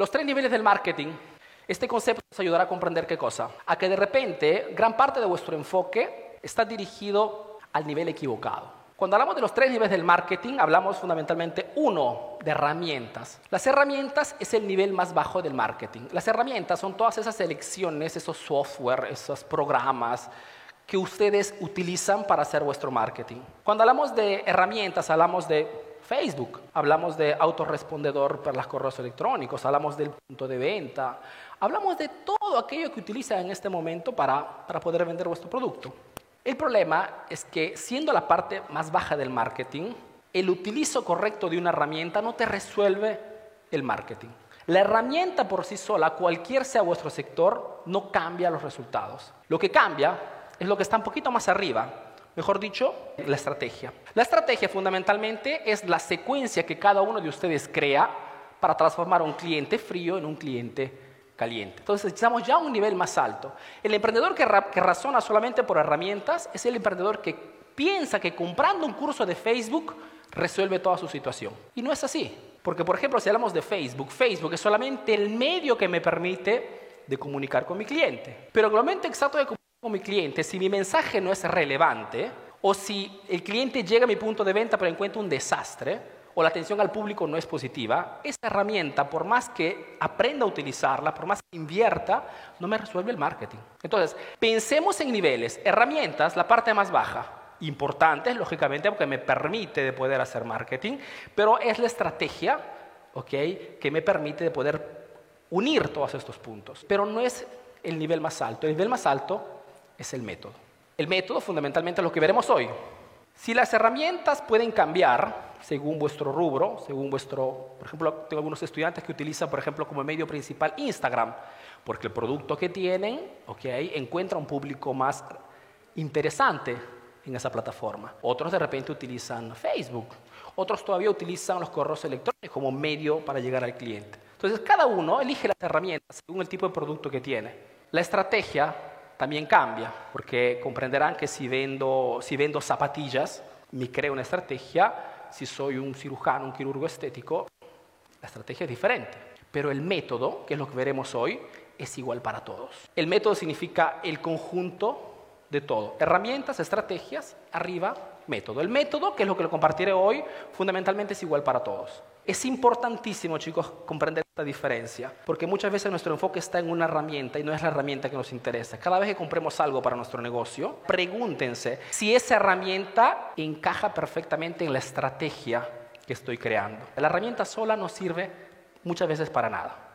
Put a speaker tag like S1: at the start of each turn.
S1: Los tres niveles del marketing. Este concepto nos ayudará a comprender qué cosa. A que de repente gran parte de vuestro enfoque está dirigido al nivel equivocado. Cuando hablamos de los tres niveles del marketing, hablamos fundamentalmente, uno, de herramientas. Las herramientas es el nivel más bajo del marketing. Las herramientas son todas esas elecciones, esos software, esos programas que ustedes utilizan para hacer vuestro marketing. Cuando hablamos de herramientas, hablamos de Facebook, hablamos de autorrespondedor para los correos electrónicos, hablamos del punto de venta, hablamos de todo aquello que utilizan en este momento para, para poder vender vuestro producto. El problema es que siendo la parte más baja del marketing, el utilizo correcto de una herramienta no te resuelve el marketing. La herramienta por sí sola, cualquier sea vuestro sector, no cambia los resultados. Lo que cambia es lo que está un poquito más arriba, mejor dicho, la estrategia. La estrategia fundamentalmente es la secuencia que cada uno de ustedes crea para transformar a un cliente frío en un cliente caliente. Entonces estamos ya un nivel más alto. El emprendedor que, que razona solamente por herramientas es el emprendedor que piensa que comprando un curso de Facebook resuelve toda su situación. Y no es así. Porque, por ejemplo, si hablamos de Facebook, Facebook es solamente el medio que me permite de comunicar con mi cliente. Pero el momento exacto de con mi cliente, si mi mensaje no es relevante, o si el cliente llega a mi punto de venta pero encuentra un desastre, o la atención al público no es positiva, esa herramienta, por más que aprenda a utilizarla, por más que invierta, no me resuelve el marketing. Entonces, pensemos en niveles, herramientas, la parte más baja, importante, lógicamente, porque me permite de poder hacer marketing, pero es la estrategia, ¿ok?, que me permite de poder unir todos estos puntos. Pero no es el nivel más alto, el nivel más alto es el método. El método fundamentalmente es lo que veremos hoy. Si las herramientas pueden cambiar, según vuestro rubro, según vuestro, por ejemplo, tengo algunos estudiantes que utilizan, por ejemplo, como medio principal Instagram, porque el producto que tienen, ok, encuentra un público más interesante en esa plataforma. Otros de repente utilizan Facebook, otros todavía utilizan los correos electrónicos como medio para llegar al cliente. Entonces, cada uno elige las herramientas según el tipo de producto que tiene. La estrategia también cambia, porque comprenderán que si vendo, si vendo zapatillas, me creo una estrategia si soy un cirujano, un quirurgo estético, la estrategia es diferente. Pero el método, que es lo que veremos hoy, es igual para todos. El método significa el conjunto de todo. Herramientas, estrategias, arriba, método. El método, que es lo que lo compartiré hoy, fundamentalmente es igual para todos. Es importantísimo, chicos, comprender esta diferencia, porque muchas veces nuestro enfoque está en una herramienta y no es la herramienta que nos interesa. Cada vez que compremos algo para nuestro negocio, pregúntense si esa herramienta encaja perfectamente en la estrategia que estoy creando. La herramienta sola no sirve muchas veces para nada.